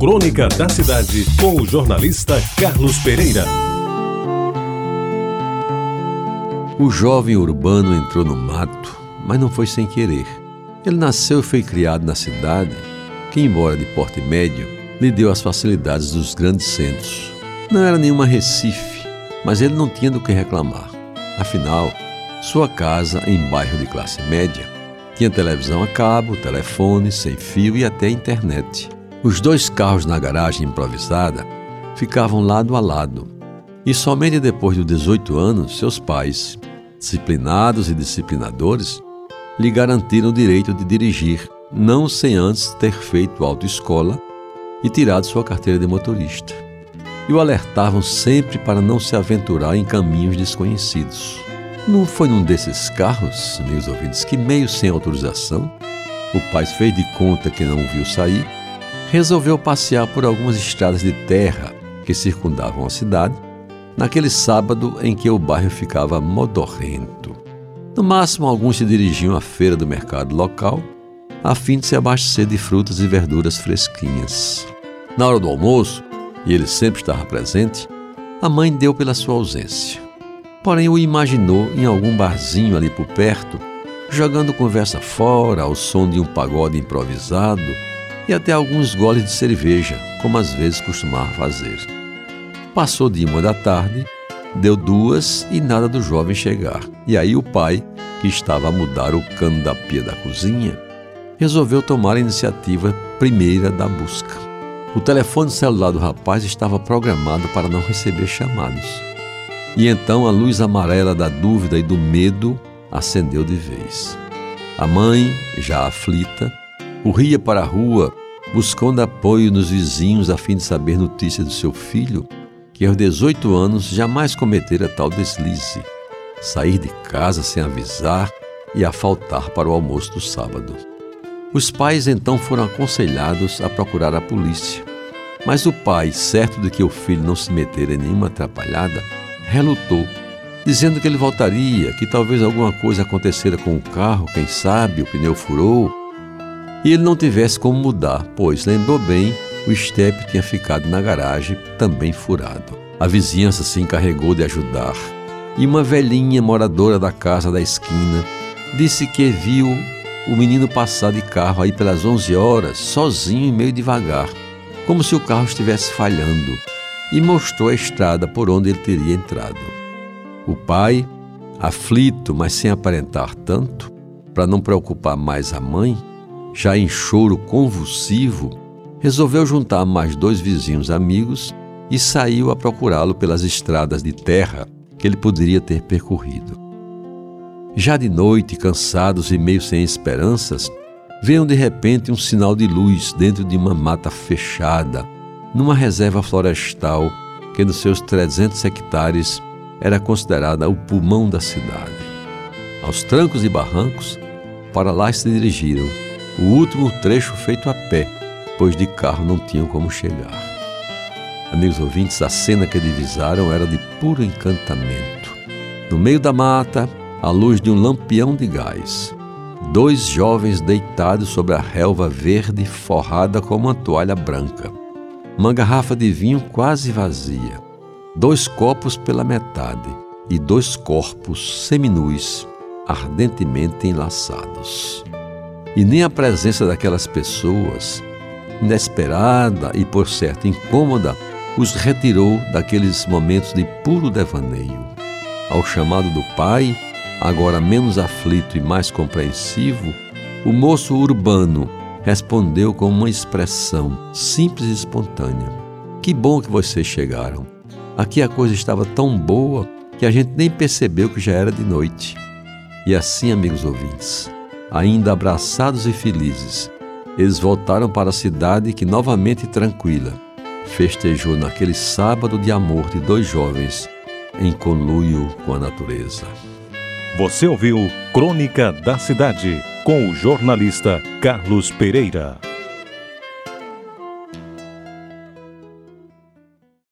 Crônica da Cidade, com o jornalista Carlos Pereira. O jovem urbano entrou no mato, mas não foi sem querer. Ele nasceu e foi criado na cidade, que, embora de porte médio, lhe deu as facilidades dos grandes centros. Não era nenhuma Recife, mas ele não tinha do que reclamar. Afinal, sua casa, em bairro de classe média, tinha televisão a cabo, telefone, sem fio e até internet. Os dois carros na garagem improvisada ficavam lado a lado. E somente depois dos 18 anos, seus pais, disciplinados e disciplinadores, lhe garantiram o direito de dirigir, não sem antes ter feito autoescola e tirado sua carteira de motorista. E o alertavam sempre para não se aventurar em caminhos desconhecidos. Não foi num desses carros, meus ouvintes, que, meio sem autorização, o pai fez de conta que não o viu sair resolveu passear por algumas estradas de terra que circundavam a cidade, naquele sábado em que o bairro ficava modorrento. No máximo, alguns se dirigiam à feira do mercado local, a fim de se abastecer de frutas e verduras fresquinhas. Na hora do almoço, e ele sempre estava presente, a mãe deu pela sua ausência. Porém, o imaginou em algum barzinho ali por perto, jogando conversa fora ao som de um pagode improvisado e até alguns goles de cerveja, como às vezes costumava fazer. Passou de uma da tarde, deu duas e nada do jovem chegar. E aí o pai, que estava a mudar o cano da pia da cozinha, resolveu tomar a iniciativa primeira da busca. O telefone celular do rapaz estava programado para não receber chamados. E então a luz amarela da dúvida e do medo acendeu de vez. A mãe, já aflita, corria para a rua buscando apoio nos vizinhos a fim de saber notícia do seu filho, que aos 18 anos jamais cometera tal deslize, sair de casa sem avisar e a faltar para o almoço do sábado. Os pais então foram aconselhados a procurar a polícia, mas o pai, certo de que o filho não se metera em nenhuma atrapalhada, relutou, dizendo que ele voltaria, que talvez alguma coisa acontecera com o carro, quem sabe o pneu furou e ele não tivesse como mudar, pois lembrou bem, o estepe tinha ficado na garagem, também furado. A vizinhança se encarregou de ajudar, e uma velhinha moradora da casa da esquina disse que viu o menino passar de carro aí pelas 11 horas, sozinho e meio devagar, como se o carro estivesse falhando, e mostrou a estrada por onde ele teria entrado. O pai, aflito, mas sem aparentar tanto, para não preocupar mais a mãe, já em choro convulsivo, resolveu juntar mais dois vizinhos amigos e saiu a procurá-lo pelas estradas de terra que ele poderia ter percorrido. Já de noite, cansados e meio sem esperanças, veem de repente um sinal de luz dentro de uma mata fechada, numa reserva florestal que nos seus 300 hectares era considerada o pulmão da cidade. Aos trancos e barrancos, para lá se dirigiram o último trecho feito a pé, pois de carro não tinham como chegar. Amigos ouvintes, a cena que divisaram era de puro encantamento. No meio da mata, à luz de um lampião de gás, dois jovens deitados sobre a relva verde forrada com uma toalha branca, uma garrafa de vinho quase vazia, dois copos pela metade e dois corpos seminus ardentemente enlaçados e nem a presença daquelas pessoas, inesperada e por certo incômoda, os retirou daqueles momentos de puro devaneio. Ao chamado do pai, agora menos aflito e mais compreensivo, o moço urbano respondeu com uma expressão simples e espontânea: Que bom que vocês chegaram. Aqui a coisa estava tão boa que a gente nem percebeu que já era de noite. E assim, amigos ouvintes, ainda abraçados e felizes, eles voltaram para a cidade que, novamente tranquila, festejou naquele sábado de amor de dois jovens em conluio com a natureza. Você ouviu Crônica da Cidade com o jornalista Carlos Pereira.